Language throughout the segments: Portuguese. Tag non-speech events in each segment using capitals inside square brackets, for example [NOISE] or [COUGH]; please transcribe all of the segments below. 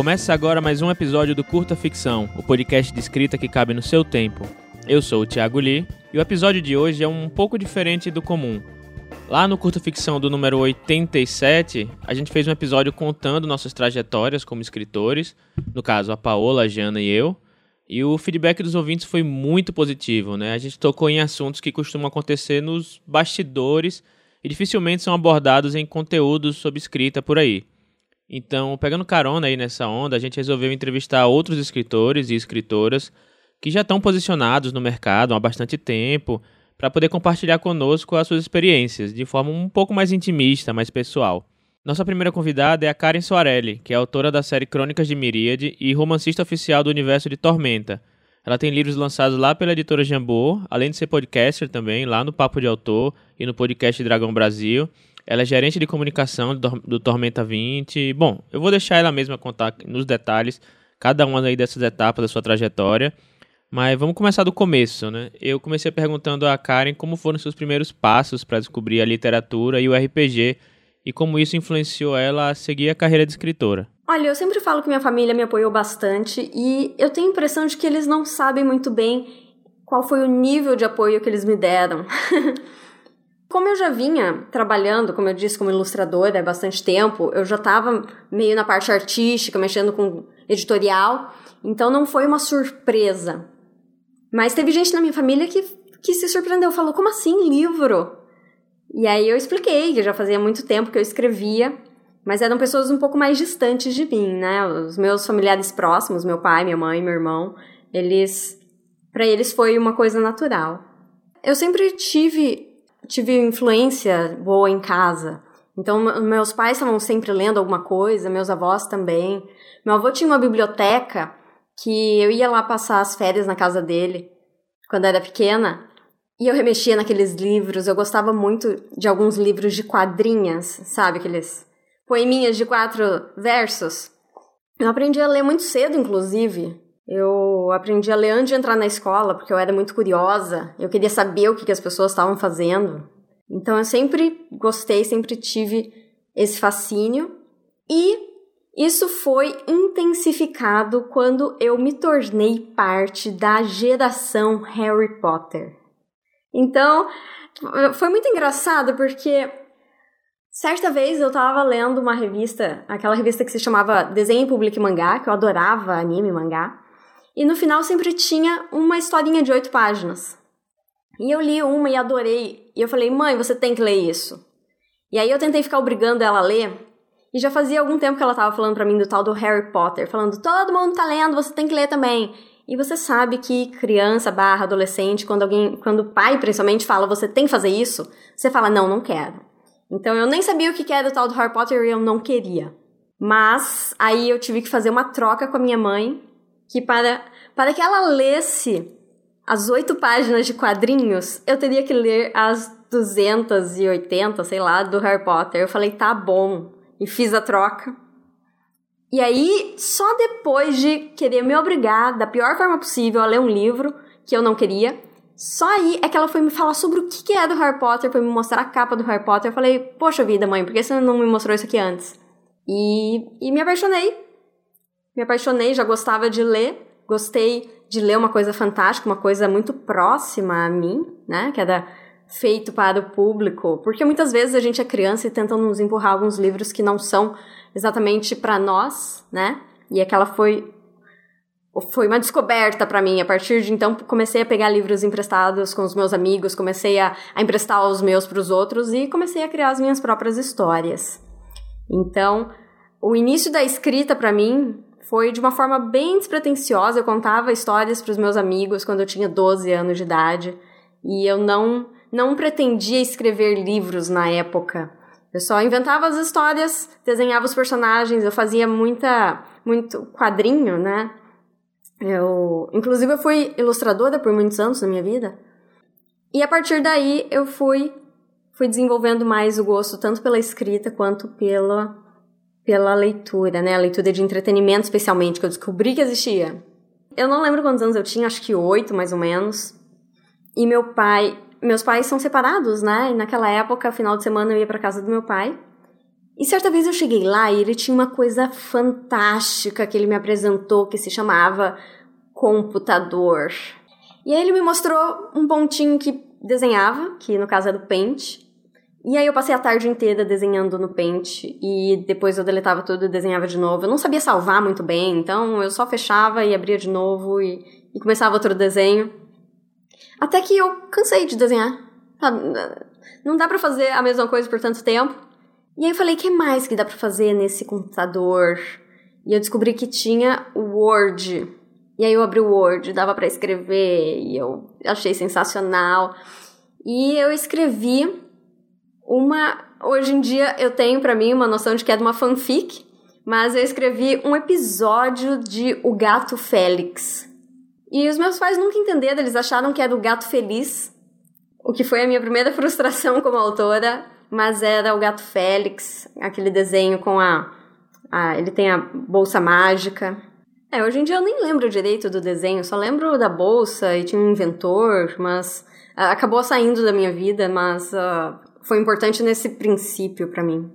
Começa agora mais um episódio do Curta Ficção, o podcast de escrita que cabe no seu tempo. Eu sou o Thiago Lee e o episódio de hoje é um pouco diferente do comum. Lá no Curta Ficção do número 87, a gente fez um episódio contando nossas trajetórias como escritores, no caso a Paola, a Jana e eu, e o feedback dos ouvintes foi muito positivo, né? A gente tocou em assuntos que costumam acontecer nos bastidores e dificilmente são abordados em conteúdos sobre escrita por aí. Então, pegando carona aí nessa onda, a gente resolveu entrevistar outros escritores e escritoras que já estão posicionados no mercado há bastante tempo para poder compartilhar conosco as suas experiências de forma um pouco mais intimista, mais pessoal. Nossa primeira convidada é a Karen Soarelli, que é autora da série Crônicas de Miríade e romancista oficial do universo de Tormenta. Ela tem livros lançados lá pela editora Jambô, além de ser podcaster também, lá no Papo de Autor e no podcast Dragão Brasil. Ela é gerente de comunicação do, Tormenta 20. Bom, eu vou deixar ela mesma contar nos detalhes cada uma aí dessas etapas da sua trajetória. Mas vamos começar do começo, né? Eu comecei perguntando a Karen como foram seus primeiros passos para descobrir a literatura e o RPG e como isso influenciou ela a seguir a carreira de escritora. Olha, eu sempre falo que minha família me apoiou bastante e eu tenho a impressão de que eles não sabem muito bem qual foi o nível de apoio que eles me deram. [LAUGHS] Como eu já vinha trabalhando, como eu disse, como ilustradora há bastante tempo, eu já estava meio na parte artística, mexendo com editorial, então não foi uma surpresa. Mas teve gente na minha família que, que se surpreendeu, falou: como assim livro? E aí eu expliquei que já fazia muito tempo que eu escrevia, mas eram pessoas um pouco mais distantes de mim, né? Os meus familiares próximos, meu pai, minha mãe, meu irmão, eles. para eles foi uma coisa natural. Eu sempre tive tive influência boa em casa. Então, meus pais estavam sempre lendo alguma coisa, meus avós também. Meu avô tinha uma biblioteca que eu ia lá passar as férias na casa dele quando era pequena. E eu remexia naqueles livros. Eu gostava muito de alguns livros de quadrinhas, sabe? Aqueles poeminhas de quatro versos. Eu aprendi a ler muito cedo, inclusive. Eu aprendi a ler antes de entrar na escola, porque eu era muito curiosa. Eu queria saber o que, que as pessoas estavam fazendo. Então eu sempre gostei, sempre tive esse fascínio. E isso foi intensificado quando eu me tornei parte da geração Harry Potter. Então, foi muito engraçado porque certa vez eu tava lendo uma revista, aquela revista que se chamava Desenho Público e Mangá, que eu adorava anime mangá. E no final sempre tinha uma historinha de oito páginas. E eu li uma e adorei. E eu falei, mãe, você tem que ler isso. E aí eu tentei ficar obrigando ela a ler. E já fazia algum tempo que ela estava falando para mim do tal do Harry Potter, falando, todo mundo tá lendo, você tem que ler também. E você sabe que criança barra adolescente, quando alguém, quando o pai principalmente fala, você tem que fazer isso, você fala, não, não quero. Então eu nem sabia o que era o tal do Harry Potter e eu não queria. Mas aí eu tive que fazer uma troca com a minha mãe que para, para que ela lesse as oito páginas de quadrinhos, eu teria que ler as 280, sei lá, do Harry Potter. Eu falei, tá bom. E fiz a troca. E aí, só depois de querer me obrigar, da pior forma possível, a ler um livro que eu não queria, só aí é que ela foi me falar sobre o que é do Harry Potter, foi me mostrar a capa do Harry Potter. Eu falei, poxa vida, mãe, por que você não me mostrou isso aqui antes? E, e me apaixonei me apaixonei, já gostava de ler, gostei de ler uma coisa fantástica, uma coisa muito próxima a mim, né? Que era feito para o público, porque muitas vezes a gente é criança e tentam nos empurrar alguns livros que não são exatamente para nós, né? E aquela foi foi uma descoberta para mim. A partir de então, comecei a pegar livros emprestados com os meus amigos, comecei a, a emprestar os meus para os outros e comecei a criar as minhas próprias histórias. Então, o início da escrita para mim foi de uma forma bem despretensiosa. Eu contava histórias para os meus amigos quando eu tinha 12 anos de idade e eu não não pretendia escrever livros na época. Eu só inventava as histórias, desenhava os personagens, eu fazia muita muito quadrinho, né? Eu, inclusive eu fui ilustradora por muitos anos na minha vida. E a partir daí eu fui fui desenvolvendo mais o gosto tanto pela escrita quanto pela pela leitura, né? A leitura de entretenimento, especialmente, que eu descobri que existia. Eu não lembro quantos anos eu tinha, acho que oito, mais ou menos. E meu pai. Meus pais são separados, né? E naquela época, final de semana, eu ia para casa do meu pai. E certa vez eu cheguei lá e ele tinha uma coisa fantástica que ele me apresentou que se chamava computador. E aí ele me mostrou um pontinho que desenhava, que no caso era do Paint. E aí eu passei a tarde inteira desenhando no Paint e depois eu deletava tudo e desenhava de novo. Eu não sabia salvar muito bem, então eu só fechava e abria de novo e, e começava outro desenho. Até que eu cansei de desenhar. Não dá para fazer a mesma coisa por tanto tempo. E aí eu falei, o que mais que dá para fazer nesse computador? E eu descobri que tinha o Word. E aí eu abri o Word, dava para escrever, e eu achei sensacional. E eu escrevi uma. Hoje em dia eu tenho para mim uma noção de que é de uma fanfic, mas eu escrevi um episódio de O Gato Félix. E os meus pais nunca entenderam, eles acharam que era o Gato Feliz, o que foi a minha primeira [LAUGHS] frustração como autora, mas era o Gato Félix, aquele desenho com a, a ele tem a bolsa mágica. É, hoje em dia eu nem lembro direito do desenho, só lembro da bolsa e tinha um inventor, mas uh, acabou saindo da minha vida, mas uh, foi importante nesse princípio para mim.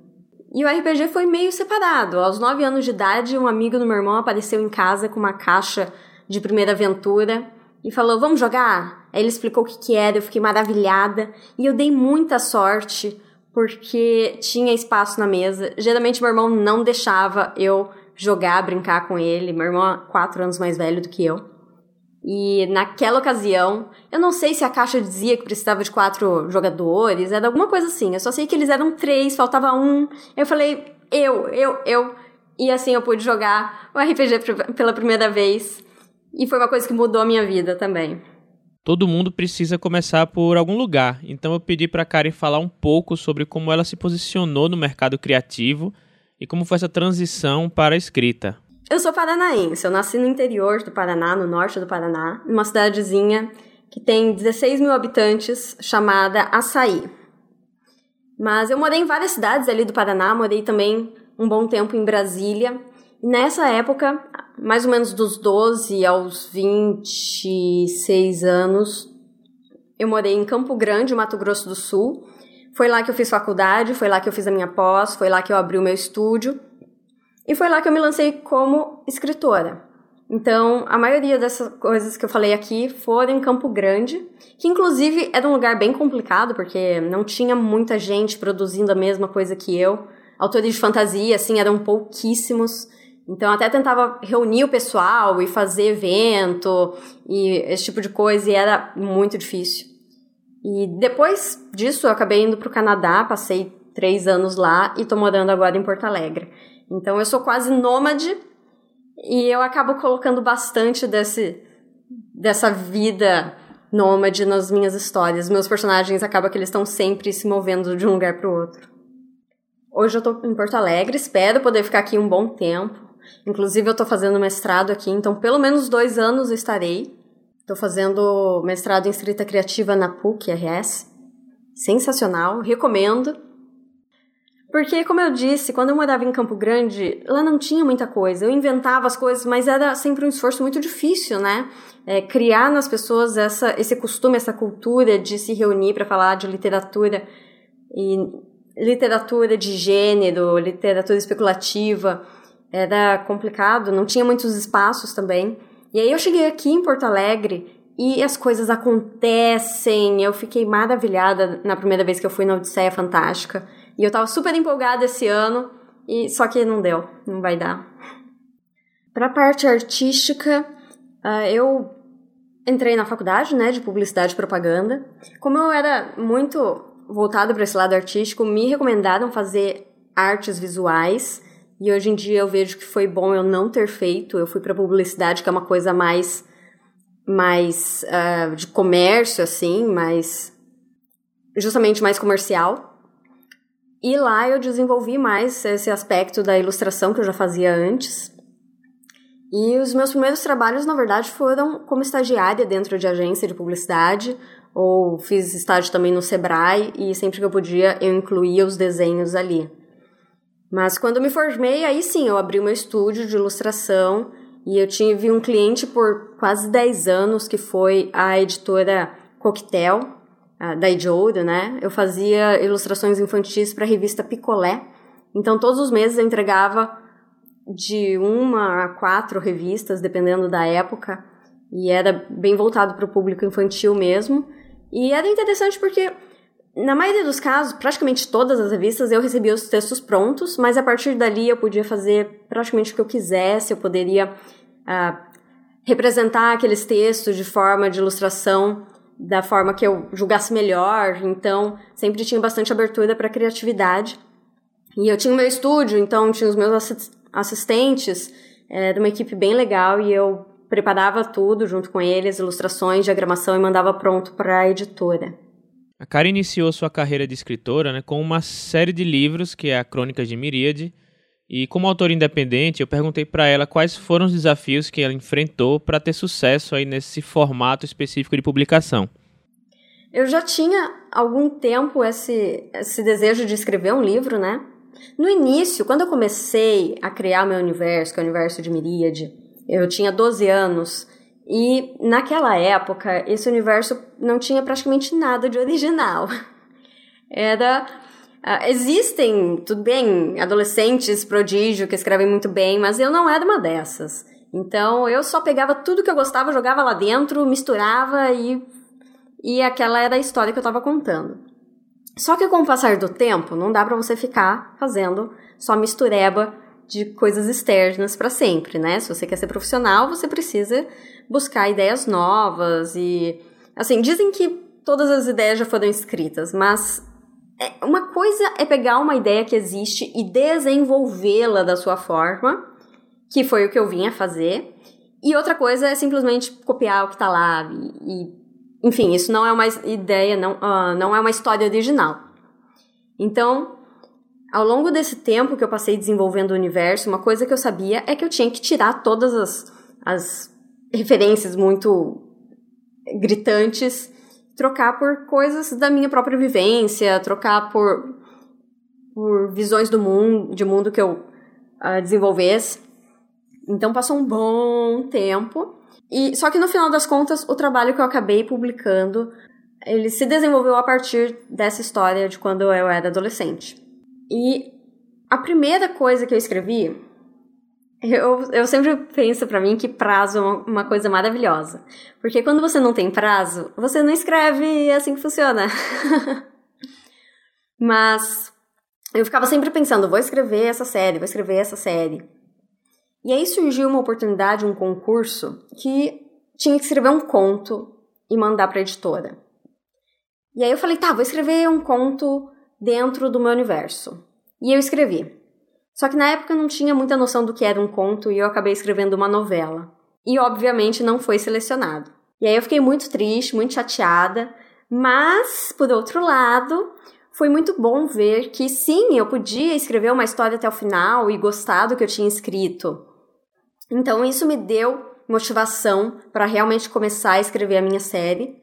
E o RPG foi meio separado. Aos 9 anos de idade, um amigo do meu irmão apareceu em casa com uma caixa de primeira aventura e falou: Vamos jogar? Aí ele explicou o que, que era, eu fiquei maravilhada e eu dei muita sorte porque tinha espaço na mesa. Geralmente meu irmão não deixava eu jogar, brincar com ele. Meu irmão é quatro anos mais velho do que eu. E naquela ocasião, eu não sei se a caixa dizia que precisava de quatro jogadores, era alguma coisa assim. Eu só sei que eles eram três, faltava um. Eu falei, eu, eu, eu. E assim eu pude jogar o RPG pela primeira vez. E foi uma coisa que mudou a minha vida também. Todo mundo precisa começar por algum lugar, então eu pedi para Karen falar um pouco sobre como ela se posicionou no mercado criativo e como foi essa transição para a escrita. Eu sou paranaense, eu nasci no interior do Paraná, no norte do Paraná, numa cidadezinha que tem 16 mil habitantes, chamada Açaí. Mas eu morei em várias cidades ali do Paraná, morei também um bom tempo em Brasília. E nessa época, mais ou menos dos 12 aos 26 anos, eu morei em Campo Grande, Mato Grosso do Sul. Foi lá que eu fiz faculdade, foi lá que eu fiz a minha pós, foi lá que eu abri o meu estúdio. E foi lá que eu me lancei como escritora. Então, a maioria dessas coisas que eu falei aqui foram em Campo Grande, que inclusive era um lugar bem complicado, porque não tinha muita gente produzindo a mesma coisa que eu. Autores de fantasia, assim, eram pouquíssimos. Então, até tentava reunir o pessoal e fazer evento e esse tipo de coisa, e era muito difícil. E depois disso, eu acabei indo para o Canadá, passei três anos lá e tô morando agora em Porto Alegre. Então, eu sou quase nômade e eu acabo colocando bastante desse, dessa vida nômade nas minhas histórias. Meus personagens acabam que eles estão sempre se movendo de um lugar para o outro. Hoje eu tô em Porto Alegre, espero poder ficar aqui um bom tempo. Inclusive, eu estou fazendo mestrado aqui, então pelo menos dois anos estarei. Estou fazendo mestrado em escrita criativa na PUC RS. Sensacional, recomendo. Porque, como eu disse, quando eu morava em Campo Grande, lá não tinha muita coisa. Eu inventava as coisas, mas era sempre um esforço muito difícil, né? É, criar nas pessoas essa, esse costume, essa cultura de se reunir para falar de literatura e literatura de gênero, literatura especulativa era complicado, não tinha muitos espaços também. E aí eu cheguei aqui em Porto Alegre e as coisas acontecem. Eu fiquei maravilhada na primeira vez que eu fui na Odisseia Fantástica. E eu tava super empolgada esse ano, e só que não deu, não vai dar. Pra parte artística, uh, eu entrei na faculdade, né, de publicidade e propaganda. Como eu era muito voltada para esse lado artístico, me recomendaram fazer artes visuais e hoje em dia eu vejo que foi bom eu não ter feito. Eu fui para publicidade, que é uma coisa mais mais uh, de comércio, assim, mais justamente mais comercial. E lá eu desenvolvi mais esse aspecto da ilustração que eu já fazia antes. E os meus primeiros trabalhos, na verdade, foram como estagiária dentro de agência de publicidade, ou fiz estágio também no Sebrae, e sempre que eu podia eu incluía os desenhos ali. Mas quando me formei, aí sim, eu abri meu estúdio de ilustração e eu tive um cliente por quase 10 anos, que foi a editora Coquetel, da Idiouro, né? Eu fazia ilustrações infantis para a revista Picolé. Então, todos os meses eu entregava de uma a quatro revistas, dependendo da época, e era bem voltado para o público infantil mesmo. E era interessante porque, na maioria dos casos, praticamente todas as revistas, eu recebia os textos prontos, mas a partir dali eu podia fazer praticamente o que eu quisesse, eu poderia uh, representar aqueles textos de forma de ilustração da forma que eu julgasse melhor, então sempre tinha bastante abertura para criatividade. E eu tinha o meu estúdio, então tinha os meus assistentes, é, de uma equipe bem legal e eu preparava tudo junto com eles, ilustrações, diagramação e mandava pronto para a editora. A Cara iniciou sua carreira de escritora né, com uma série de livros, que é a Crônicas de Miríade, e como autora independente, eu perguntei para ela quais foram os desafios que ela enfrentou para ter sucesso aí nesse formato específico de publicação. Eu já tinha algum tempo esse, esse desejo de escrever um livro, né? No início, quando eu comecei a criar meu universo, que é o universo de Miríade, eu tinha 12 anos e naquela época esse universo não tinha praticamente nada de original. [LAUGHS] Era Uh, existem, tudo bem, adolescentes prodígio que escrevem muito bem, mas eu não era uma dessas. Então eu só pegava tudo que eu gostava, jogava lá dentro, misturava e, e aquela era a história que eu estava contando. Só que com o passar do tempo, não dá para você ficar fazendo só mistureba de coisas externas para sempre, né? Se você quer ser profissional, você precisa buscar ideias novas e assim, dizem que todas as ideias já foram escritas, mas é, uma coisa é pegar uma ideia que existe e desenvolvê-la da sua forma, que foi o que eu vinha fazer, e outra coisa é simplesmente copiar o que está lá. E, e, enfim, isso não é uma ideia, não, uh, não é uma história original. Então, ao longo desse tempo que eu passei desenvolvendo o universo, uma coisa que eu sabia é que eu tinha que tirar todas as, as referências muito gritantes trocar por coisas da minha própria vivência, trocar por, por visões do mundo, de mundo que eu uh, desenvolvesse. Então passou um bom tempo. E só que no final das contas, o trabalho que eu acabei publicando, ele se desenvolveu a partir dessa história de quando eu era adolescente. E a primeira coisa que eu escrevi eu, eu sempre penso para mim que prazo é uma, uma, coisa maravilhosa. Porque quando você não tem prazo, você não escreve e é assim que funciona. [LAUGHS] Mas eu ficava sempre pensando, vou escrever essa série, vou escrever essa série. E aí surgiu uma oportunidade, um concurso, que tinha que escrever um conto e mandar para editora. E aí eu falei, tá, vou escrever um conto dentro do meu universo. E eu escrevi. Só que na época eu não tinha muita noção do que era um conto e eu acabei escrevendo uma novela. E obviamente não foi selecionado. E aí eu fiquei muito triste, muito chateada, mas por outro lado, foi muito bom ver que sim, eu podia escrever uma história até o final e gostar do que eu tinha escrito. Então isso me deu motivação para realmente começar a escrever a minha série.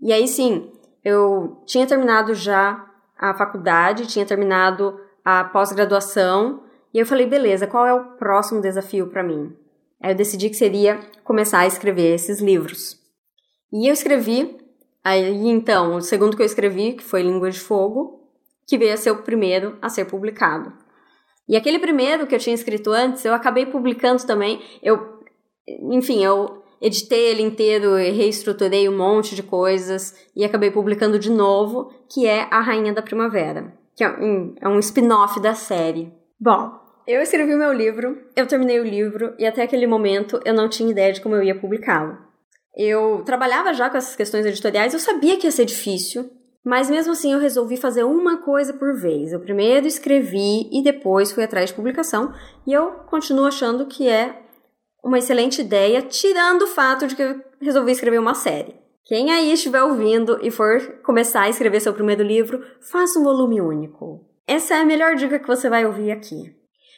E aí sim, eu tinha terminado já a faculdade, tinha terminado a pós-graduação. E eu falei, beleza, qual é o próximo desafio para mim? Aí eu decidi que seria começar a escrever esses livros. E eu escrevi, aí então, o segundo que eu escrevi, que foi Língua de Fogo, que veio a ser o primeiro a ser publicado. E aquele primeiro que eu tinha escrito antes, eu acabei publicando também. Eu, enfim, eu editei ele inteiro, reestruturei um monte de coisas e acabei publicando de novo, que é A Rainha da Primavera que é um, é um spin-off da série. Bom, eu escrevi o meu livro, eu terminei o livro e até aquele momento eu não tinha ideia de como eu ia publicá-lo. Eu trabalhava já com essas questões editoriais, eu sabia que ia ser difícil, mas mesmo assim eu resolvi fazer uma coisa por vez. Eu primeiro escrevi e depois fui atrás de publicação, e eu continuo achando que é uma excelente ideia, tirando o fato de que eu resolvi escrever uma série. Quem aí estiver ouvindo e for começar a escrever seu primeiro livro, faça um volume único. Essa é a melhor dica que você vai ouvir aqui.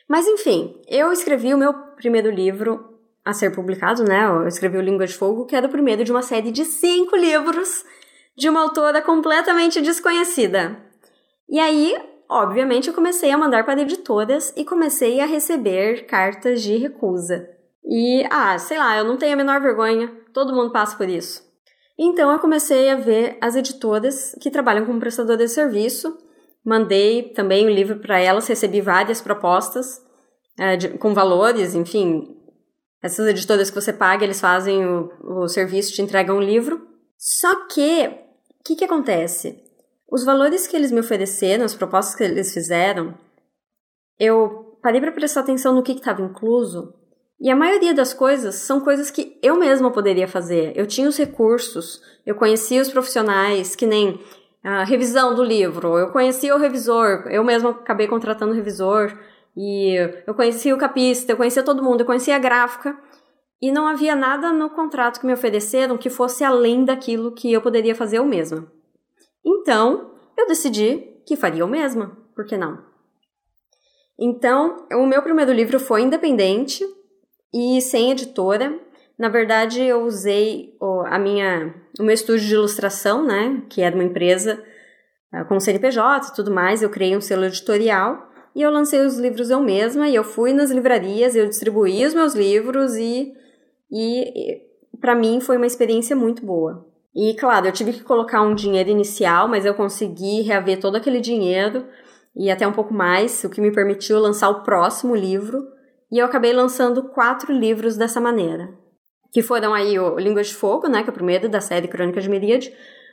Mas enfim, eu escrevi o meu primeiro livro a ser publicado, né? Eu escrevi o Língua de Fogo, que é o primeiro de uma série de cinco livros de uma autora completamente desconhecida. E aí, obviamente, eu comecei a mandar para editoras e comecei a receber cartas de recusa. E, ah, sei lá, eu não tenho a menor vergonha, todo mundo passa por isso. Então eu comecei a ver as editoras que trabalham como prestador de serviço, mandei também o livro para elas, recebi várias propostas é, de, com valores, enfim. Essas editoras que você paga, eles fazem o, o serviço, te entregam o livro. Só que, o que, que acontece? Os valores que eles me ofereceram, as propostas que eles fizeram, eu parei para prestar atenção no que estava incluso e a maioria das coisas são coisas que eu mesma poderia fazer. Eu tinha os recursos, eu conhecia os profissionais, que nem a revisão do livro, eu conhecia o revisor, eu mesma acabei contratando o revisor, e eu conhecia o capista, eu conhecia todo mundo, eu conhecia a gráfica, e não havia nada no contrato que me ofereceram que fosse além daquilo que eu poderia fazer eu mesma. Então, eu decidi que faria eu mesma, por que não? Então, o meu primeiro livro foi independente, e sem editora. Na verdade, eu usei a minha, o meu estúdio de ilustração, né, que era uma empresa uh, com CNPJ e tudo mais. Eu criei um selo editorial e eu lancei os livros eu mesma. E eu fui nas livrarias, eu distribuí os meus livros e, e para mim foi uma experiência muito boa. E claro, eu tive que colocar um dinheiro inicial, mas eu consegui reaver todo aquele dinheiro e até um pouco mais, o que me permitiu lançar o próximo livro e eu acabei lançando quatro livros dessa maneira. Que foram aí o Línguas de Fogo, né, que é o primeiro da série Crônicas de Miríade,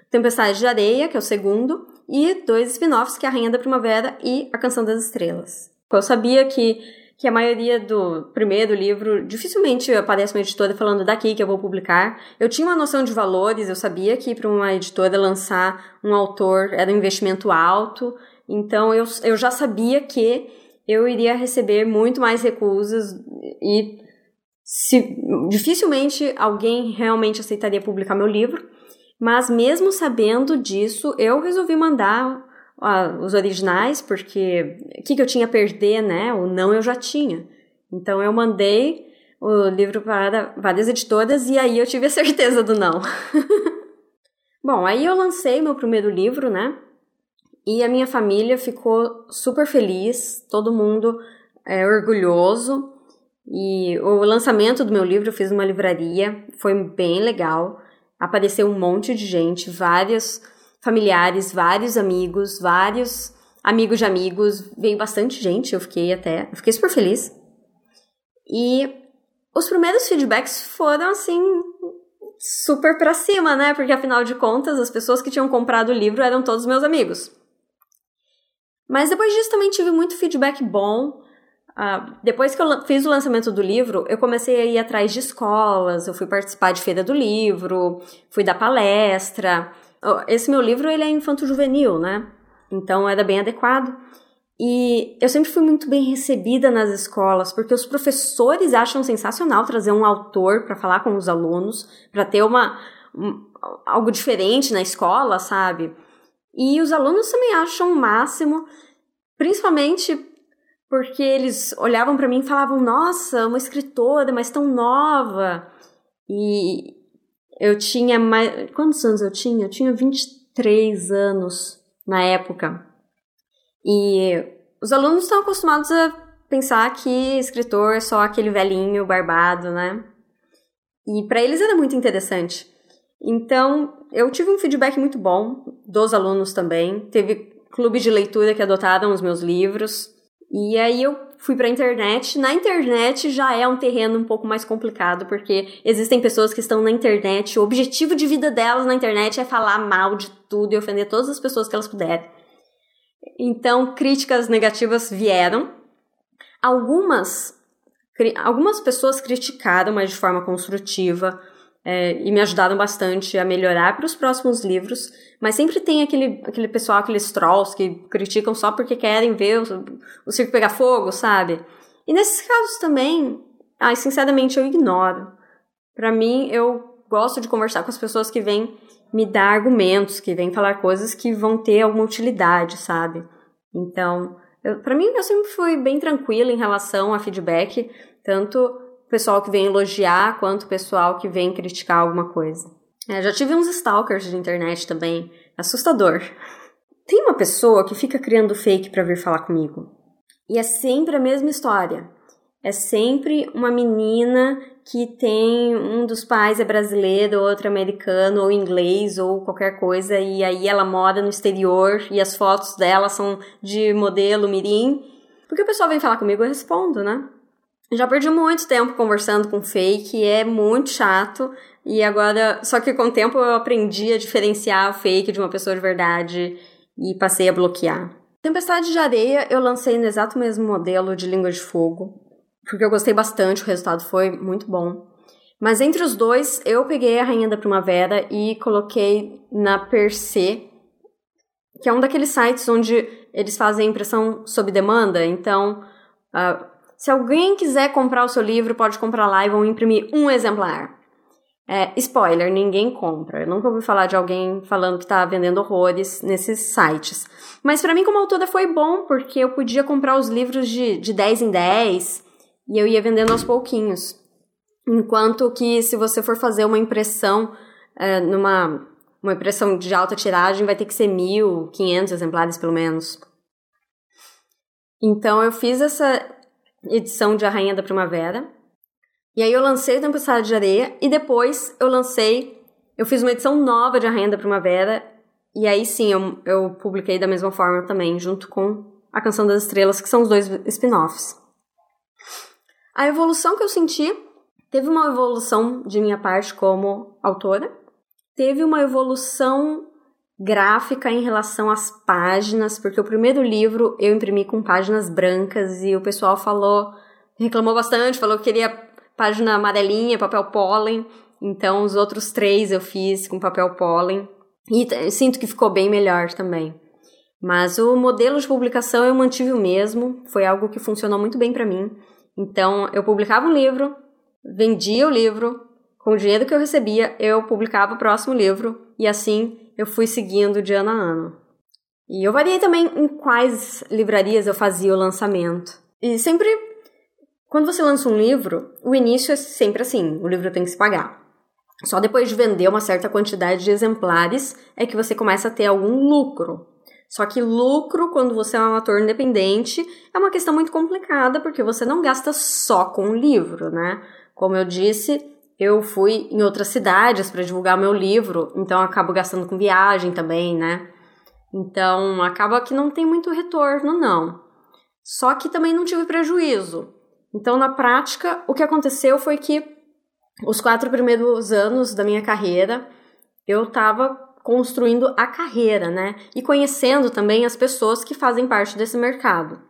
Tempestade de Areia, que é o segundo, e dois spin-offs, que é a Rainha da Primavera e A Canção das Estrelas. Eu sabia que, que a maioria do primeiro livro dificilmente aparece uma editora falando daqui que eu vou publicar. Eu tinha uma noção de valores, eu sabia que para uma editora lançar um autor era um investimento alto, então eu, eu já sabia que eu iria receber muito mais recusas e se, dificilmente alguém realmente aceitaria publicar meu livro. Mas mesmo sabendo disso, eu resolvi mandar os originais, porque o que, que eu tinha a perder, né? O não eu já tinha. Então eu mandei o livro para várias editoras e aí eu tive a certeza do não. [LAUGHS] Bom, aí eu lancei meu primeiro livro, né? E a minha família ficou super feliz, todo mundo é, orgulhoso. E o lançamento do meu livro eu fiz numa livraria, foi bem legal. Apareceu um monte de gente, vários familiares, vários amigos, vários amigos de amigos, veio bastante gente, eu fiquei até, eu fiquei super feliz. E os primeiros feedbacks foram assim super pra cima, né? Porque afinal de contas, as pessoas que tinham comprado o livro eram todos meus amigos. Mas depois disso também tive muito feedback bom. Uh, depois que eu fiz o lançamento do livro, eu comecei a ir atrás de escolas, eu fui participar de feira do livro, fui dar palestra. Esse meu livro ele é infanto-juvenil, né? Então era bem adequado. E eu sempre fui muito bem recebida nas escolas, porque os professores acham sensacional trazer um autor para falar com os alunos, para ter uma um, algo diferente na escola, sabe? E os alunos também acham o máximo, principalmente porque eles olhavam para mim e falavam: Nossa, uma escritora, mas tão nova. E eu tinha mais. Quantos anos eu tinha? Eu tinha 23 anos na época. E os alunos estão acostumados a pensar que escritor é só aquele velhinho barbado, né? E para eles era muito interessante. Então, eu tive um feedback muito bom dos alunos também. Teve clube de leitura que adotaram os meus livros. E aí eu fui para a internet. Na internet já é um terreno um pouco mais complicado, porque existem pessoas que estão na internet, o objetivo de vida delas na internet é falar mal de tudo e ofender todas as pessoas que elas puderem. Então, críticas negativas vieram. Algumas algumas pessoas criticaram, mas de forma construtiva é, e me ajudaram bastante a melhorar para os próximos livros. Mas sempre tem aquele, aquele pessoal, aqueles trolls que criticam só porque querem ver o, o circo pegar fogo, sabe? E nesses casos também, ai, sinceramente, eu ignoro. Para mim, eu gosto de conversar com as pessoas que vêm me dar argumentos, que vêm falar coisas que vão ter alguma utilidade, sabe? Então, para mim, eu sempre fui bem tranquila em relação a feedback, tanto pessoal que vem elogiar quanto o pessoal que vem criticar alguma coisa. É, já tive uns stalkers de internet também. Assustador. Tem uma pessoa que fica criando fake para vir falar comigo. E é sempre a mesma história. é sempre uma menina que tem um dos pais é brasileiro, outro americano, ou inglês, ou qualquer coisa, e aí ela mora no exterior e as fotos dela são de modelo mirim. Porque o pessoal vem falar comigo, eu respondo, né? Já perdi muito tempo conversando com fake, é muito chato. E agora, só que com o tempo eu aprendi a diferenciar o fake de uma pessoa de verdade e passei a bloquear. Tempestade de Areia eu lancei no exato mesmo modelo de Língua de Fogo, porque eu gostei bastante, o resultado foi muito bom. Mas entre os dois, eu peguei a Rainha da Primavera e coloquei na Perse, que é um daqueles sites onde eles fazem impressão sob demanda. Então, uh, se alguém quiser comprar o seu livro, pode comprar lá e vão imprimir um exemplar. É, spoiler, ninguém compra. Eu nunca ouvi falar de alguém falando que está vendendo horrores nesses sites. Mas para mim, como autora, foi bom, porque eu podia comprar os livros de, de 10 em 10 e eu ia vendendo aos pouquinhos. Enquanto que se você for fazer uma impressão é, numa uma impressão de alta tiragem, vai ter que ser 1.500 exemplares pelo menos. Então eu fiz essa edição de A Rainha da Primavera e aí eu lancei Tempestade de Areia e depois eu lancei, eu fiz uma edição nova de A Rainha da Primavera e aí sim eu, eu publiquei da mesma forma também, junto com A Canção das Estrelas, que são os dois spin-offs. A evolução que eu senti, teve uma evolução de minha parte como autora, teve uma evolução gráfica em relação às páginas, porque o primeiro livro eu imprimi com páginas brancas e o pessoal falou, reclamou bastante, falou que queria página amarelinha, papel pólen. Então, os outros três eu fiz com papel pólen. E sinto que ficou bem melhor também. Mas o modelo de publicação eu mantive o mesmo, foi algo que funcionou muito bem para mim. Então, eu publicava um livro, vendia o livro, com o dinheiro que eu recebia, eu publicava o próximo livro, e assim eu fui seguindo de ano a ano. E eu variei também em quais livrarias eu fazia o lançamento. E sempre quando você lança um livro, o início é sempre assim: o livro tem que se pagar. Só depois de vender uma certa quantidade de exemplares é que você começa a ter algum lucro. Só que lucro, quando você é um autor independente, é uma questão muito complicada, porque você não gasta só com o livro, né? Como eu disse, eu fui em outras cidades para divulgar meu livro, então acabo gastando com viagem também, né? Então acaba que não tem muito retorno, não. Só que também não tive prejuízo. Então, na prática, o que aconteceu foi que os quatro primeiros anos da minha carreira eu estava construindo a carreira, né? E conhecendo também as pessoas que fazem parte desse mercado.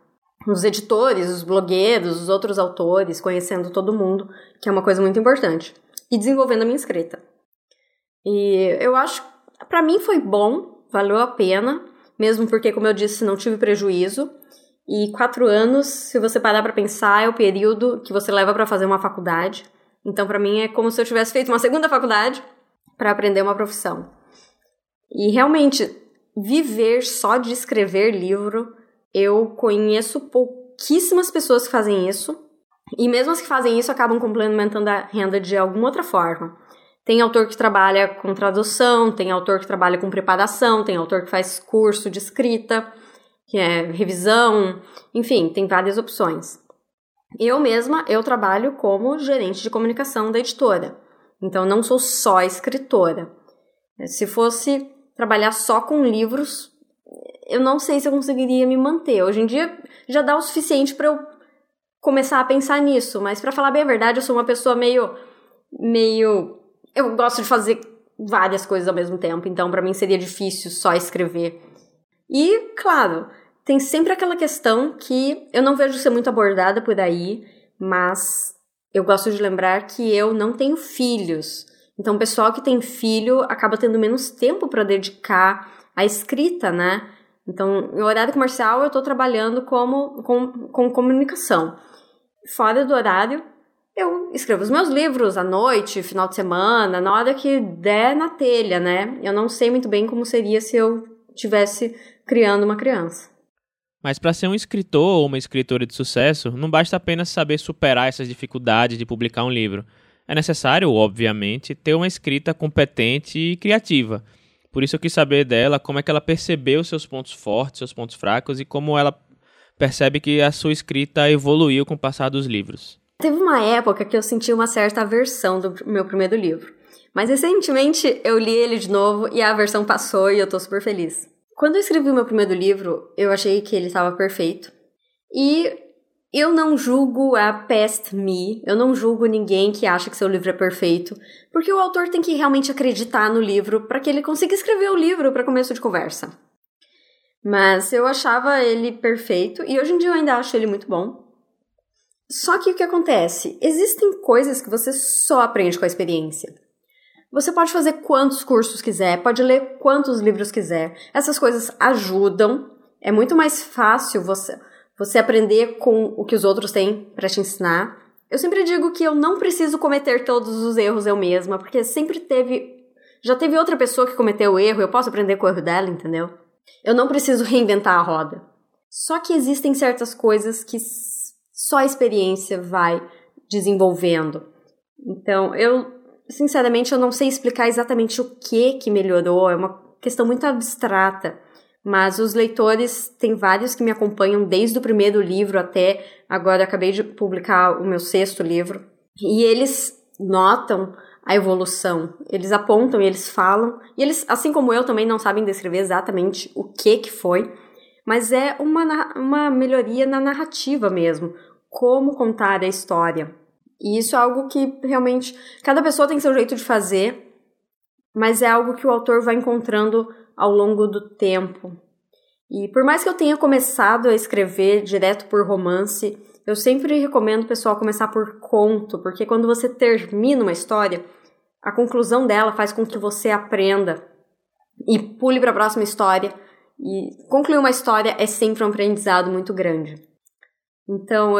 Os editores, os blogueiros, os outros autores, conhecendo todo mundo, que é uma coisa muito importante. E desenvolvendo a minha escrita. E eu acho, para mim foi bom, valeu a pena, mesmo porque, como eu disse, não tive prejuízo. E quatro anos, se você parar para pensar, é o período que você leva para fazer uma faculdade. Então, para mim, é como se eu tivesse feito uma segunda faculdade para aprender uma profissão. E realmente, viver só de escrever livro, eu conheço pouquíssimas pessoas que fazem isso. E mesmo as que fazem isso acabam complementando a renda de alguma outra forma. Tem autor que trabalha com tradução, tem autor que trabalha com preparação, tem autor que faz curso de escrita que é revisão, enfim, tem várias opções. Eu mesma, eu trabalho como gerente de comunicação da editora. Então não sou só escritora. Se fosse trabalhar só com livros, eu não sei se eu conseguiria me manter. Hoje em dia já dá o suficiente para eu começar a pensar nisso, mas para falar bem a verdade, eu sou uma pessoa meio meio eu gosto de fazer várias coisas ao mesmo tempo, então para mim seria difícil só escrever. E, claro, tem sempre aquela questão que eu não vejo ser muito abordada por aí, mas eu gosto de lembrar que eu não tenho filhos. Então, o pessoal que tem filho acaba tendo menos tempo para dedicar à escrita, né? Então, no horário comercial, eu estou trabalhando como, com, com comunicação. Fora do horário, eu escrevo os meus livros à noite, final de semana, na hora que der na telha, né? Eu não sei muito bem como seria se eu tivesse criando uma criança. Mas para ser um escritor ou uma escritora de sucesso, não basta apenas saber superar essas dificuldades de publicar um livro. É necessário, obviamente, ter uma escrita competente e criativa. Por isso eu quis saber dela como é que ela percebeu seus pontos fortes, seus pontos fracos e como ela percebe que a sua escrita evoluiu com o passar dos livros. Teve uma época que eu senti uma certa aversão do meu primeiro livro. Mas recentemente eu li ele de novo e a aversão passou e eu tô super feliz. Quando eu escrevi o meu primeiro livro, eu achei que ele estava perfeito. E eu não julgo a past me, eu não julgo ninguém que acha que seu livro é perfeito, porque o autor tem que realmente acreditar no livro para que ele consiga escrever o livro para começo de conversa. Mas eu achava ele perfeito e hoje em dia eu ainda acho ele muito bom. Só que o que acontece? Existem coisas que você só aprende com a experiência. Você pode fazer quantos cursos quiser, pode ler quantos livros quiser. Essas coisas ajudam. É muito mais fácil você você aprender com o que os outros têm para te ensinar. Eu sempre digo que eu não preciso cometer todos os erros eu mesma, porque sempre teve. Já teve outra pessoa que cometeu o erro, eu posso aprender com o erro dela, entendeu? Eu não preciso reinventar a roda. Só que existem certas coisas que só a experiência vai desenvolvendo. Então, eu, sinceramente, eu não sei explicar exatamente o que que melhorou, é uma questão muito abstrata. Mas os leitores, tem vários que me acompanham desde o primeiro livro até agora acabei de publicar o meu sexto livro. E eles notam a evolução. Eles apontam e eles falam. E eles, assim como eu, também não sabem descrever exatamente o que que foi. Mas é uma, uma melhoria na narrativa mesmo. Como contar a história. E isso é algo que realmente cada pessoa tem seu jeito de fazer, mas é algo que o autor vai encontrando ao longo do tempo. E por mais que eu tenha começado a escrever direto por romance, eu sempre recomendo o pessoal começar por conto, porque quando você termina uma história, a conclusão dela faz com que você aprenda e pule para a próxima história. E concluir uma história é sempre um aprendizado muito grande. Então,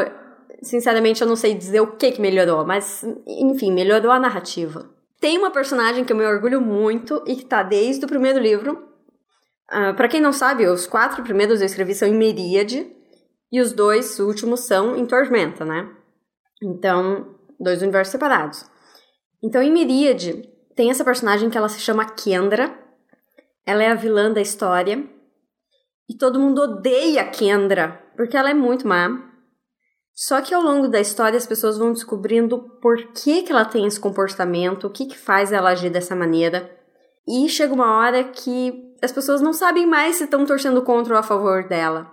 sinceramente, eu não sei dizer o que, que melhorou, mas enfim, melhorou a narrativa. Tem uma personagem que eu me orgulho muito e que tá desde o primeiro livro. Uh, ah, para quem não sabe, os quatro primeiros eu escrevi são em Meríade e os dois últimos são em Tormenta, né? Então, dois universos separados. Então, em Meríade, tem essa personagem que ela se chama Kendra. Ela é a vilã da história. E todo mundo odeia Kendra, porque ela é muito má. Só que ao longo da história as pessoas vão descobrindo por que, que ela tem esse comportamento, o que, que faz ela agir dessa maneira. E chega uma hora que as pessoas não sabem mais se estão torcendo contra ou a favor dela.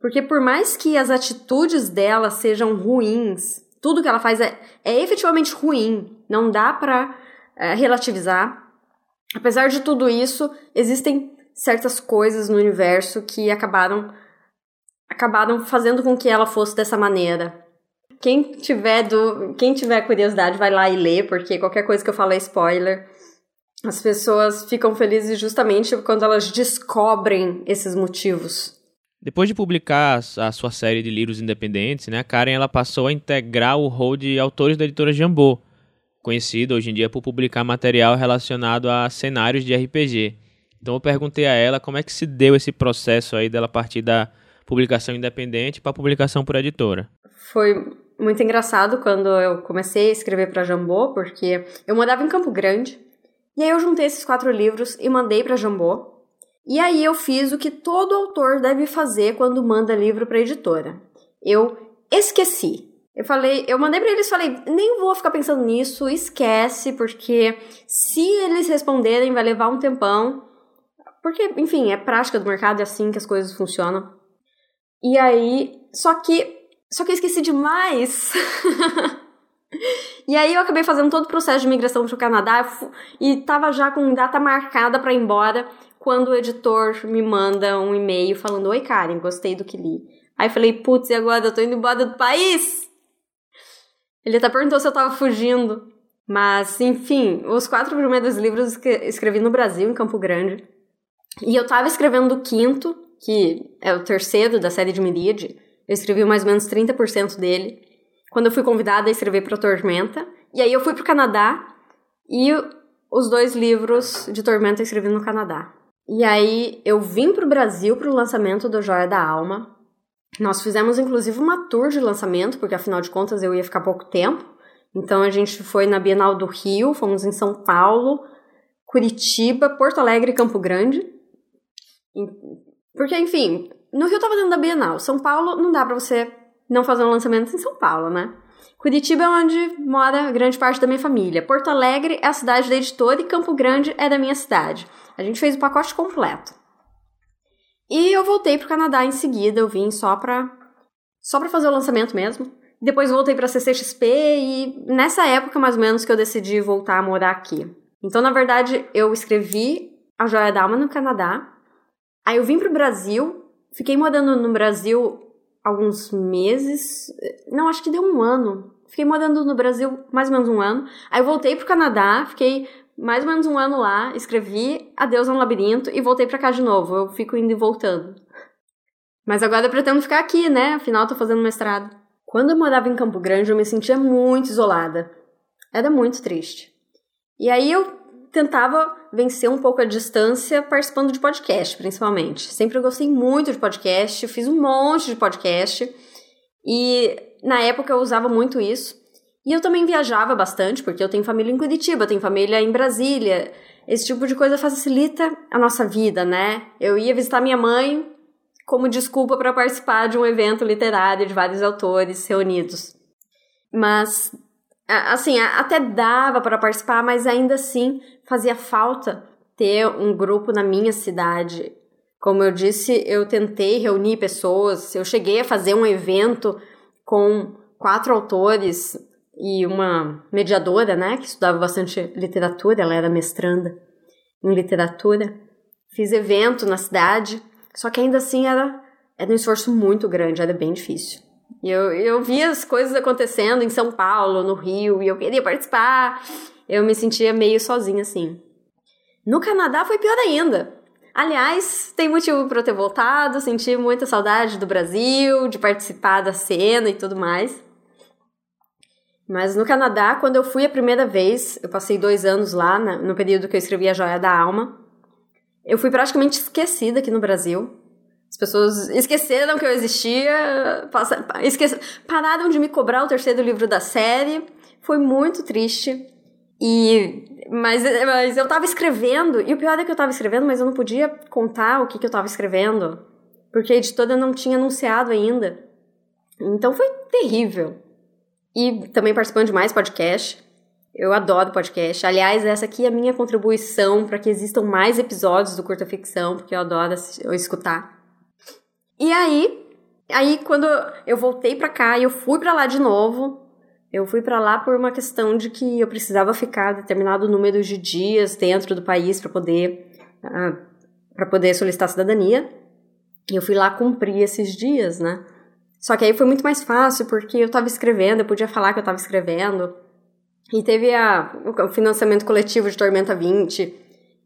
Porque por mais que as atitudes dela sejam ruins, tudo que ela faz é, é efetivamente ruim, não dá pra é, relativizar. Apesar de tudo isso, existem certas coisas no universo que acabaram acabaram fazendo com que ela fosse dessa maneira. Quem tiver do, quem tiver curiosidade vai lá e lê, porque qualquer coisa que eu falo é spoiler. As pessoas ficam felizes justamente quando elas descobrem esses motivos. Depois de publicar a sua série de livros independentes, né, a Karen ela passou a integrar o rol de autores da editora Jambô, conhecida hoje em dia por publicar material relacionado a cenários de RPG. Então eu perguntei a ela como é que se deu esse processo aí dela partir da publicação independente para publicação por editora. Foi muito engraçado quando eu comecei a escrever para Jambô, porque eu morava em Campo Grande, e aí eu juntei esses quatro livros e mandei para Jambô. E aí eu fiz o que todo autor deve fazer quando manda livro para editora. Eu esqueci. Eu falei, eu mandei para eles, falei, nem vou ficar pensando nisso, esquece, porque se eles responderem vai levar um tempão. Porque, enfim, é prática do mercado, é assim que as coisas funcionam. E aí, só que, só que eu esqueci demais. [LAUGHS] e aí eu acabei fazendo todo o processo de migração para o Canadá e tava já com data marcada para ir embora quando o editor me manda um e-mail falando: Oi, Karen, gostei do que li. Aí eu falei: Putz, e agora? Eu tô indo embora do país? Ele até perguntou se eu tava fugindo. Mas, enfim, os quatro primeiros livros escrevi no Brasil, em Campo Grande. E eu tava escrevendo o quinto, que é o terceiro da série de Miríade, eu escrevi mais ou menos 30% dele. Quando eu fui convidada a escrever para Tormenta, e aí eu fui para o Canadá e os dois livros de Tormenta eu escrevi no Canadá. E aí eu vim para o Brasil para o lançamento do Joia da Alma. Nós fizemos inclusive uma tour de lançamento, porque afinal de contas eu ia ficar pouco tempo. Então a gente foi na Bienal do Rio, fomos em São Paulo, Curitiba, Porto Alegre e Campo Grande. Porque, enfim, no Rio tava dentro da Bienal. São Paulo não dá para você não fazer um lançamento em São Paulo, né? Curitiba é onde mora grande parte da minha família. Porto Alegre é a cidade da editora e Campo Grande é da minha cidade. A gente fez o pacote completo. E eu voltei pro Canadá em seguida, eu vim só pra só para fazer o lançamento mesmo. Depois voltei para CCXP e nessa época mais ou menos que eu decidi voltar a morar aqui. Então, na verdade, eu escrevi A Joia da Alma no Canadá. Aí eu vim pro Brasil, fiquei morando no Brasil alguns meses, não, acho que deu um ano. Fiquei morando no Brasil mais ou menos um ano. Aí eu voltei pro Canadá, fiquei mais ou menos um ano lá, escrevi Adeus no Labirinto e voltei para cá de novo. Eu fico indo e voltando. Mas agora eu pretendo ficar aqui, né? Afinal, tô fazendo mestrado. Quando eu morava em Campo Grande, eu me sentia muito isolada. Era muito triste. E aí eu tentava vencer um pouco a distância participando de podcast, principalmente. Sempre gostei muito de podcast, fiz um monte de podcast. E na época eu usava muito isso. E eu também viajava bastante, porque eu tenho família em Curitiba, tenho família em Brasília. Esse tipo de coisa facilita a nossa vida, né? Eu ia visitar minha mãe como desculpa para participar de um evento literário de vários autores reunidos. Mas, assim, até dava para participar, mas ainda assim fazia falta ter um grupo na minha cidade. Como eu disse, eu tentei reunir pessoas, eu cheguei a fazer um evento com quatro autores e uma mediadora, né, que estudava bastante literatura, ela era mestranda em literatura. Fiz evento na cidade só que ainda assim era, era um esforço muito grande, era bem difícil. Eu, eu via as coisas acontecendo em São Paulo, no Rio, e eu queria participar. Eu me sentia meio sozinha assim. No Canadá foi pior ainda. Aliás, tem motivo para eu ter voltado, senti muita saudade do Brasil, de participar da cena e tudo mais. Mas no Canadá, quando eu fui a primeira vez, eu passei dois anos lá, no período que eu escrevi A Joia da Alma. Eu fui praticamente esquecida aqui no Brasil. As pessoas esqueceram que eu existia, esquece, pararam de me cobrar o terceiro livro da série. Foi muito triste. E mas, mas eu tava escrevendo, e o pior é que eu tava escrevendo, mas eu não podia contar o que, que eu tava escrevendo, porque a editora não tinha anunciado ainda. Então foi terrível. E também participando de mais podcast. Eu adoro podcast. Aliás, essa aqui é a minha contribuição para que existam mais episódios do Curta Ficção, porque eu adoro escutar. E aí, aí quando eu voltei para cá e eu fui para lá de novo, eu fui para lá por uma questão de que eu precisava ficar determinado número de dias dentro do país para poder ah, para poder solicitar cidadania. E eu fui lá cumprir esses dias, né? Só que aí foi muito mais fácil porque eu estava escrevendo, eu podia falar que eu estava escrevendo. E teve a, o financiamento coletivo de Tormenta 20,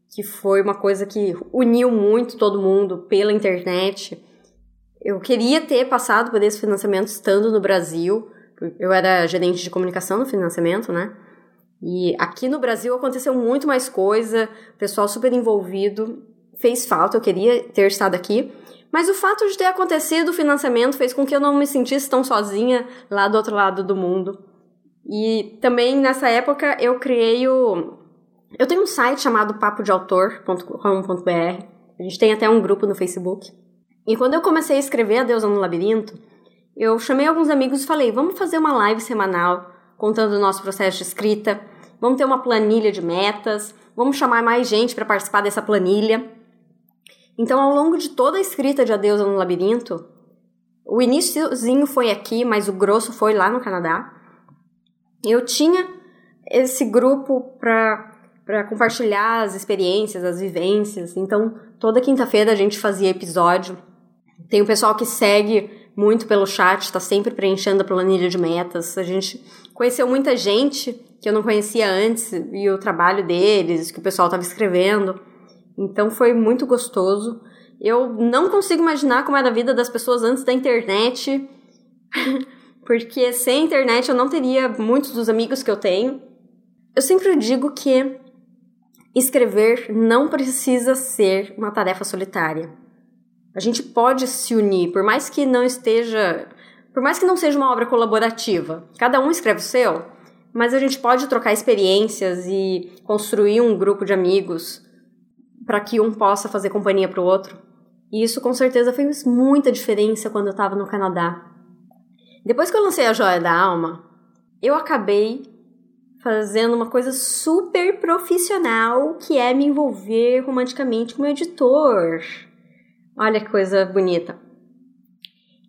que foi uma coisa que uniu muito todo mundo pela internet. Eu queria ter passado por esse financiamento estando no Brasil. Eu era gerente de comunicação no financiamento, né? E aqui no Brasil aconteceu muito mais coisa, pessoal super envolvido, fez falta, eu queria ter estado aqui. Mas o fato de ter acontecido o financiamento fez com que eu não me sentisse tão sozinha lá do outro lado do mundo. E também nessa época eu criei o. Eu tenho um site chamado papodeautor.com.br. A gente tem até um grupo no Facebook. E quando eu comecei a escrever A Deusa no Labirinto, eu chamei alguns amigos e falei: vamos fazer uma live semanal contando o nosso processo de escrita. Vamos ter uma planilha de metas. Vamos chamar mais gente para participar dessa planilha. Então, ao longo de toda a escrita de A Deusa no Labirinto, o iníciozinho foi aqui, mas o grosso foi lá no Canadá eu tinha esse grupo para compartilhar as experiências, as vivências. Então, toda quinta-feira a gente fazia episódio. Tem o pessoal que segue muito pelo chat, está sempre preenchendo a planilha de metas. A gente conheceu muita gente que eu não conhecia antes e o trabalho deles, que o pessoal estava escrevendo. Então foi muito gostoso. Eu não consigo imaginar como era a vida das pessoas antes da internet. [LAUGHS] porque sem internet eu não teria muitos dos amigos que eu tenho. Eu sempre digo que escrever não precisa ser uma tarefa solitária. A gente pode se unir, por mais que não esteja, por mais que não seja uma obra colaborativa. Cada um escreve o seu, mas a gente pode trocar experiências e construir um grupo de amigos para que um possa fazer companhia para o outro. E isso com certeza fez muita diferença quando eu estava no Canadá. Depois que eu lancei a Joia da Alma, eu acabei fazendo uma coisa super profissional, que é me envolver romanticamente com o editor. Olha que coisa bonita.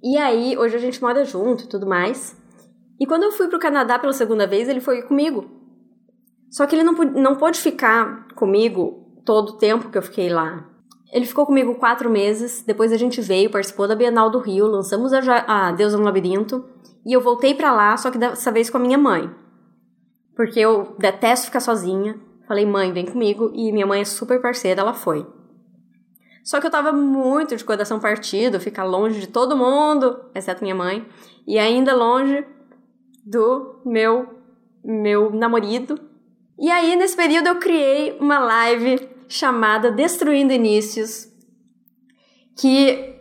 E aí, hoje a gente mora junto e tudo mais. E quando eu fui pro Canadá pela segunda vez, ele foi comigo. Só que ele não, não pôde ficar comigo todo o tempo que eu fiquei lá. Ele ficou comigo quatro meses, depois a gente veio, participou da Bienal do Rio, lançamos a, a Deus no Labirinto, e eu voltei para lá, só que dessa vez com a minha mãe. Porque eu detesto ficar sozinha. Falei, mãe, vem comigo, e minha mãe é super parceira, ela foi. Só que eu tava muito de coração partido, ficar longe de todo mundo, exceto minha mãe, e ainda longe do meu meu namorado. E aí nesse período eu criei uma live chamada Destruindo Inícios, que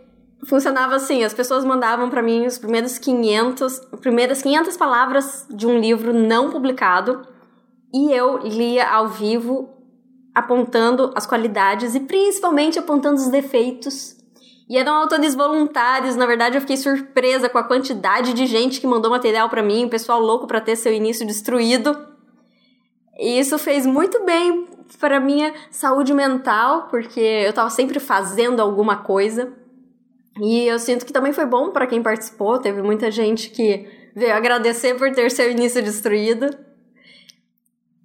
funcionava assim, as pessoas mandavam para mim os primeiros 500, primeiras 500 palavras de um livro não publicado, e eu lia ao vivo apontando as qualidades e principalmente apontando os defeitos. E eram autores voluntários, na verdade eu fiquei surpresa com a quantidade de gente que mandou material para mim, o pessoal louco para ter seu início destruído. E isso fez muito bem para minha saúde mental, porque eu estava sempre fazendo alguma coisa. E eu sinto que também foi bom para quem participou, teve muita gente que veio agradecer por ter seu início destruído.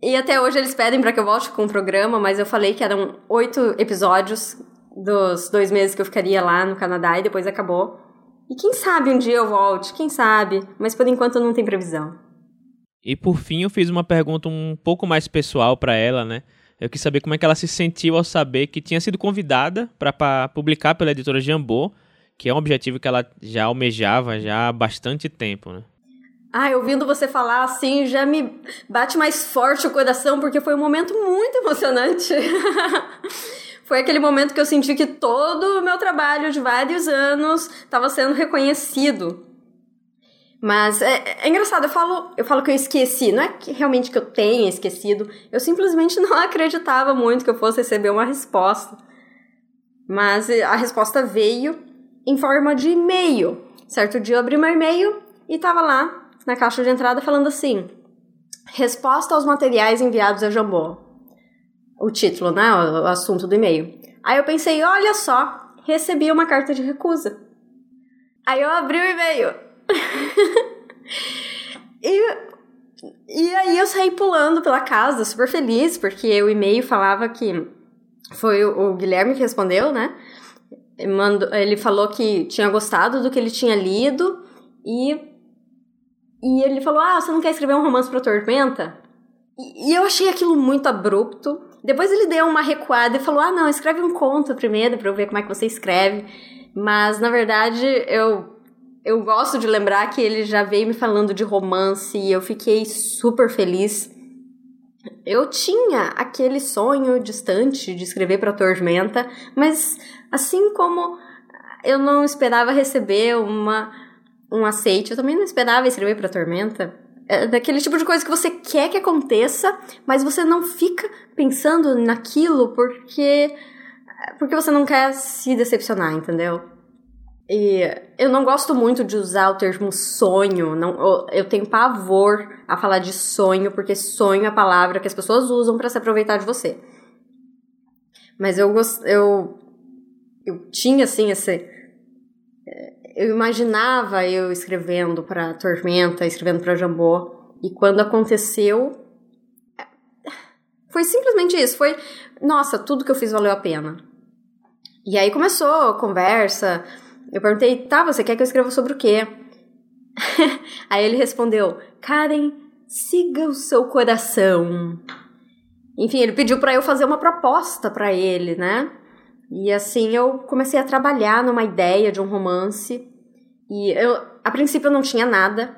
E até hoje eles pedem para que eu volte com o programa, mas eu falei que eram oito episódios dos dois meses que eu ficaria lá no Canadá e depois acabou. E quem sabe um dia eu volte, quem sabe, mas por enquanto não tem previsão. E por fim eu fiz uma pergunta um pouco mais pessoal para ela, né? Eu quis saber como é que ela se sentiu ao saber que tinha sido convidada para publicar pela editora Jambô, que é um objetivo que ela já almejava já há bastante tempo, né? Ah, ouvindo você falar assim, já me bate mais forte o coração, porque foi um momento muito emocionante. [LAUGHS] foi aquele momento que eu senti que todo o meu trabalho de vários anos estava sendo reconhecido. Mas é, é, engraçado, eu falo, eu falo que eu esqueci. Não é que realmente que eu tenha esquecido. Eu simplesmente [LAUGHS] não acreditava muito que eu fosse receber uma resposta. Mas a resposta veio em forma de e-mail. Certo dia eu abri meu e-mail e tava lá na caixa de entrada falando assim: Resposta aos materiais enviados a Jambô. O título, né? O assunto do e-mail. Aí eu pensei: olha só, recebi uma carta de recusa. Aí eu abri o e-mail [LAUGHS] e, e aí eu saí pulando pela casa, super feliz, porque o e-mail falava que foi o Guilherme que respondeu, né? Ele falou que tinha gostado do que ele tinha lido e, e ele falou: Ah, você não quer escrever um romance pra Tormenta? E, eu achei aquilo muito abrupto. Depois ele deu uma recuada e falou: Ah, não, escreve um conto primeiro pra eu ver como é que você escreve. Mas na verdade eu eu gosto de lembrar que ele já veio me falando de romance e eu fiquei super feliz. Eu tinha aquele sonho distante de escrever para Tormenta, mas assim como eu não esperava receber uma um aceite, eu também não esperava escrever para Tormenta. É daquele tipo de coisa que você quer que aconteça, mas você não fica pensando naquilo porque porque você não quer se decepcionar, entendeu? E eu não gosto muito de usar o termo sonho, não, eu tenho pavor a falar de sonho, porque sonho é a palavra que as pessoas usam para se aproveitar de você. Mas eu eu eu tinha assim esse eu imaginava eu escrevendo para Tormenta, escrevendo para Jambô, e quando aconteceu foi simplesmente isso, foi nossa, tudo que eu fiz valeu a pena. E aí começou a conversa, eu perguntei, tá, você quer que eu escreva sobre o quê? [LAUGHS] Aí ele respondeu, Karen, siga o seu coração. Enfim, ele pediu para eu fazer uma proposta para ele, né? E assim eu comecei a trabalhar numa ideia de um romance. E eu, a princípio, eu não tinha nada.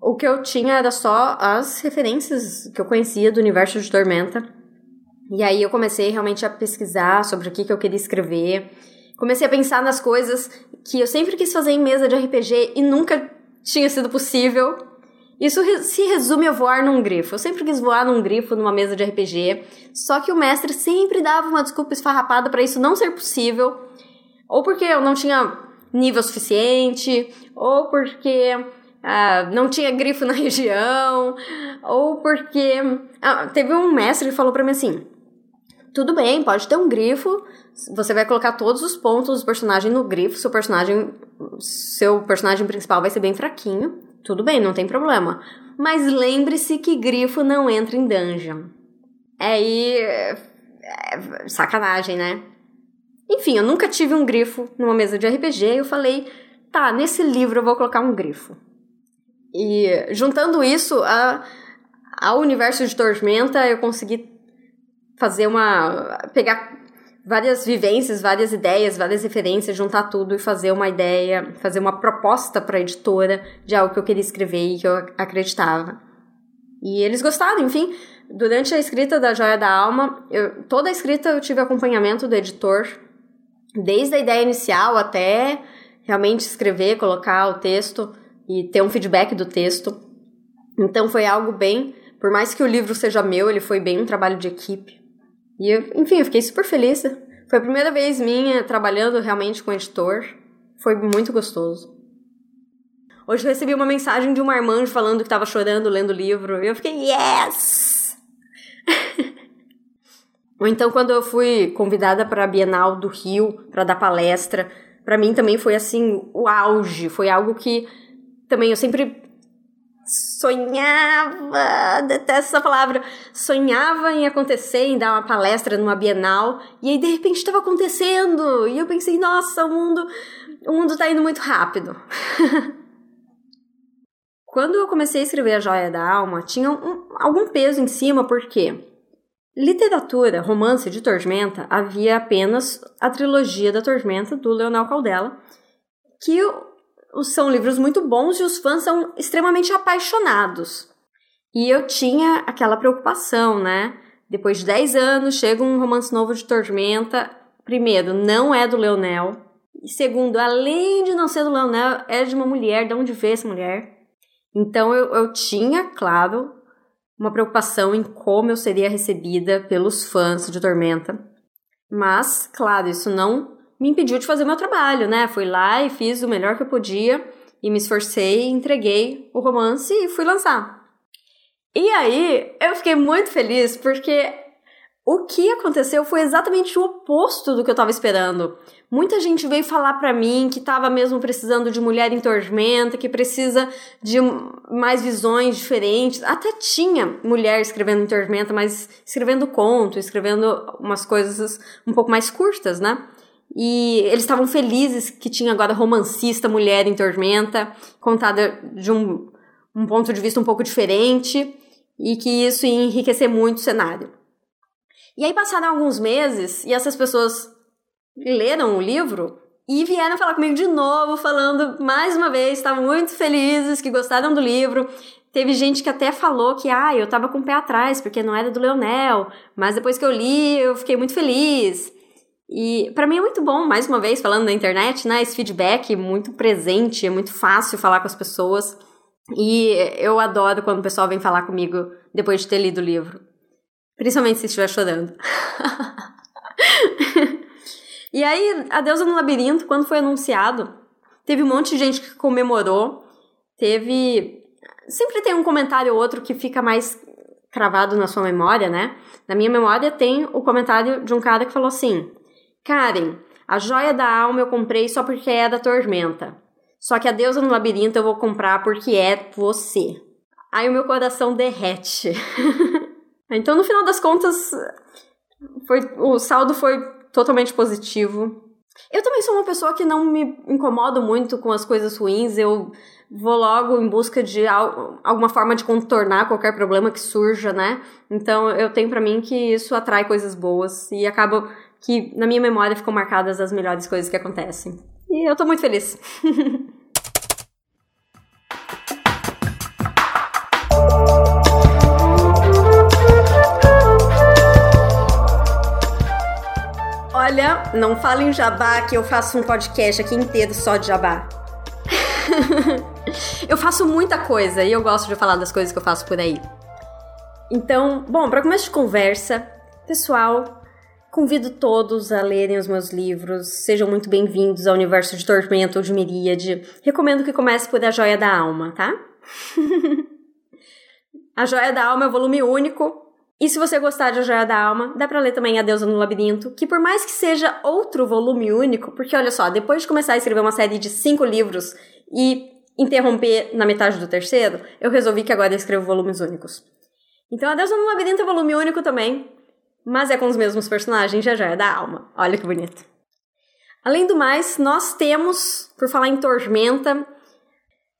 O que eu tinha era só as referências que eu conhecia do universo de Tormenta. E aí eu comecei realmente a pesquisar sobre o que, que eu queria escrever. Comecei a pensar nas coisas que eu sempre quis fazer em mesa de RPG e nunca tinha sido possível. Isso se resume a voar num grifo. Eu sempre quis voar num grifo numa mesa de RPG, só que o mestre sempre dava uma desculpa esfarrapada para isso não ser possível. Ou porque eu não tinha nível suficiente, ou porque ah, não tinha grifo [LAUGHS] na região, ou porque. Ah, teve um mestre que falou para mim assim: tudo bem, pode ter um grifo, você vai colocar todos os pontos do personagem no grifo, seu personagem, seu personagem principal vai ser bem fraquinho, tudo bem, não tem problema. Mas lembre-se que grifo não entra em dungeon. É aí. É, sacanagem, né? Enfim, eu nunca tive um grifo numa mesa de RPG e eu falei, tá, nesse livro eu vou colocar um grifo. E juntando isso a, ao universo de Tormenta, eu consegui fazer uma. pegar várias vivências, várias ideias, várias referências, juntar tudo e fazer uma ideia, fazer uma proposta para a editora de algo que eu queria escrever e que eu acreditava. E eles gostaram, enfim. Durante a escrita da Joia da Alma, eu, toda a escrita eu tive acompanhamento do editor, desde a ideia inicial até realmente escrever, colocar o texto e ter um feedback do texto. Então foi algo bem, por mais que o livro seja meu, ele foi bem um trabalho de equipe. E eu, enfim, eu fiquei super feliz. Foi a primeira vez minha trabalhando realmente com editor. Foi muito gostoso. Hoje eu recebi uma mensagem de um marmanjo falando que estava chorando lendo o livro. E eu fiquei, yes! [LAUGHS] Ou então, quando eu fui convidada para a Bienal do Rio para dar palestra, para mim também foi assim o auge. Foi algo que também eu sempre sonhava, detesto essa palavra, sonhava em acontecer, em dar uma palestra numa Bienal, e aí de repente estava acontecendo, e eu pensei, nossa, o mundo, o mundo tá indo muito rápido. [LAUGHS] Quando eu comecei a escrever A Joia da Alma, tinha um, algum peso em cima, porque literatura, romance de Tormenta, havia apenas a trilogia da Tormenta, do Leonel Caldela, que são livros muito bons e os fãs são extremamente apaixonados. E eu tinha aquela preocupação, né? Depois de 10 anos, chega um romance novo de Tormenta. Primeiro, não é do Leonel. E segundo, além de não ser do Leonel, é de uma mulher. De onde veio essa mulher? Então eu, eu tinha, claro, uma preocupação em como eu seria recebida pelos fãs de Tormenta. Mas, claro, isso não me impediu de fazer meu trabalho, né? Fui lá e fiz o melhor que eu podia e me esforcei, entreguei o romance e fui lançar. E aí, eu fiquei muito feliz porque o que aconteceu foi exatamente o oposto do que eu estava esperando. Muita gente veio falar para mim que estava mesmo precisando de mulher em tormenta, que precisa de mais visões diferentes. Até tinha mulher escrevendo em tormenta, mas escrevendo conto, escrevendo umas coisas um pouco mais curtas, né? E eles estavam felizes que tinha agora romancista mulher em Tormenta, contada de um, um ponto de vista um pouco diferente, e que isso ia enriquecer muito o cenário. E aí passaram alguns meses e essas pessoas leram o livro e vieram falar comigo de novo, falando mais uma vez, estavam muito felizes, que gostaram do livro. Teve gente que até falou que, ah, eu tava com o pé atrás, porque não era do Leonel, mas depois que eu li, eu fiquei muito feliz. E para mim é muito bom, mais uma vez, falando na internet, né? Esse feedback muito presente, é muito fácil falar com as pessoas. E eu adoro quando o pessoal vem falar comigo depois de ter lido o livro. Principalmente se estiver chorando. [LAUGHS] e aí, A Deusa no Labirinto, quando foi anunciado, teve um monte de gente que comemorou. Teve. Sempre tem um comentário ou outro que fica mais cravado na sua memória, né? Na minha memória tem o comentário de um cara que falou assim: Karen, a joia da alma eu comprei só porque é da tormenta. Só que a deusa no labirinto eu vou comprar porque é você. Aí o meu coração derrete. [LAUGHS] então, no final das contas, foi, o saldo foi totalmente positivo. Eu também sou uma pessoa que não me incomodo muito com as coisas ruins. Eu vou logo em busca de alguma forma de contornar qualquer problema que surja, né? Então eu tenho para mim que isso atrai coisas boas e acaba que na minha memória ficam marcadas as melhores coisas que acontecem. E eu tô muito feliz. [LAUGHS] Olha, não fale em jabá que eu faço um podcast aqui inteiro só de jabá. [LAUGHS] eu faço muita coisa e eu gosto de falar das coisas que eu faço por aí. Então, bom, para começo de conversa, pessoal, Convido todos a lerem os meus livros. Sejam muito bem-vindos ao universo de Tormenta ou de Miríade. Recomendo que comece por A Joia da Alma, tá? [LAUGHS] a Joia da Alma é volume único. E se você gostar de A Joia da Alma, dá pra ler também A Deusa no Labirinto, que por mais que seja outro volume único, porque olha só, depois de começar a escrever uma série de cinco livros e interromper na metade do terceiro, eu resolvi que agora eu escrevo volumes únicos. Então A Deusa no Labirinto é volume único também, mas é com os mesmos personagens, já já é da alma. Olha que bonito. Além do mais, nós temos, por falar em Tormenta,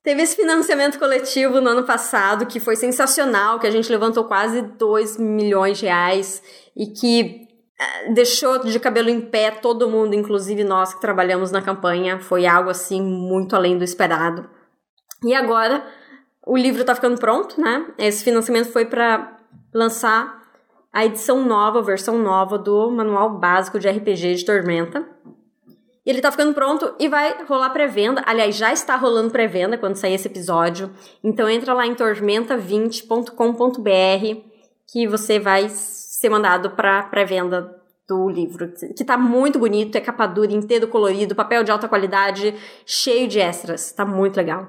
teve esse financiamento coletivo no ano passado que foi sensacional, que a gente levantou quase 2 milhões de reais e que eh, deixou de cabelo em pé todo mundo, inclusive nós que trabalhamos na campanha. Foi algo assim muito além do esperado. E agora o livro está ficando pronto, né? Esse financiamento foi para lançar a edição nova, a versão nova do Manual Básico de RPG de Tormenta. Ele tá ficando pronto e vai rolar pré-venda. Aliás, já está rolando pré-venda quando sair esse episódio. Então entra lá em tormenta20.com.br que você vai ser mandado para pré-venda do livro, que tá muito bonito, é capa dura, inteiro colorido, papel de alta qualidade, cheio de extras. Tá muito legal.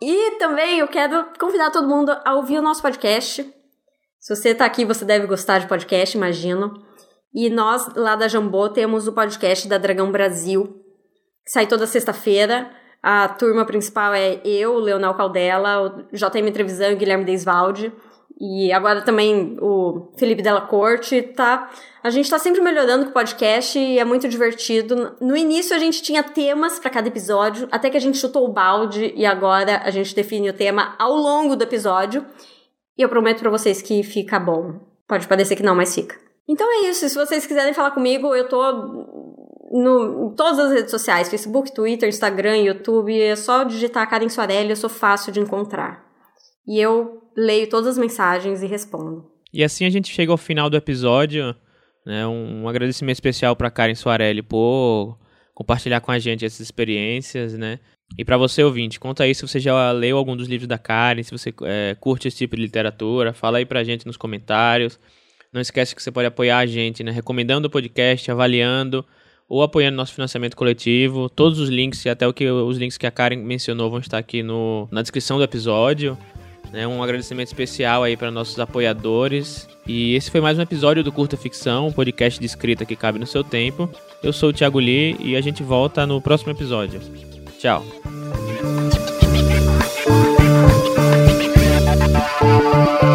E também eu quero convidar todo mundo a ouvir o nosso podcast. Se você está aqui, você deve gostar de podcast, imagino. E nós, lá da Jambô, temos o podcast da Dragão Brasil, que sai toda sexta-feira. A turma principal é eu, Leonel Caldela, o JM Trevisan e o Guilherme Deisvalde. E agora também o Felipe Della Corte, tá? A gente tá sempre melhorando com o podcast e é muito divertido. No início a gente tinha temas para cada episódio, até que a gente chutou o balde e agora a gente define o tema ao longo do episódio. E eu prometo para vocês que fica bom. Pode parecer que não, mas fica. Então é isso. Se vocês quiserem falar comigo, eu tô no, em todas as redes sociais: Facebook, Twitter, Instagram, YouTube. É só digitar Karen Soarelli, eu sou fácil de encontrar. E eu leio todas as mensagens e respondo. E assim a gente chega ao final do episódio. Né, um, um agradecimento especial para Karen Soarelli por compartilhar com a gente essas experiências, né? E para você ouvinte, conta aí se você já leu algum dos livros da Karen, se você é, curte esse tipo de literatura, fala aí pra gente nos comentários. Não esquece que você pode apoiar a gente, né? Recomendando o podcast, avaliando ou apoiando nosso financiamento coletivo. Todos os links e até o que, os links que a Karen mencionou vão estar aqui no, na descrição do episódio. Né? Um agradecimento especial aí para nossos apoiadores. E esse foi mais um episódio do Curta Ficção, um podcast de escrita que cabe no seu tempo. Eu sou o Thiago Lee e a gente volta no próximo episódio. Tchau. Thank you.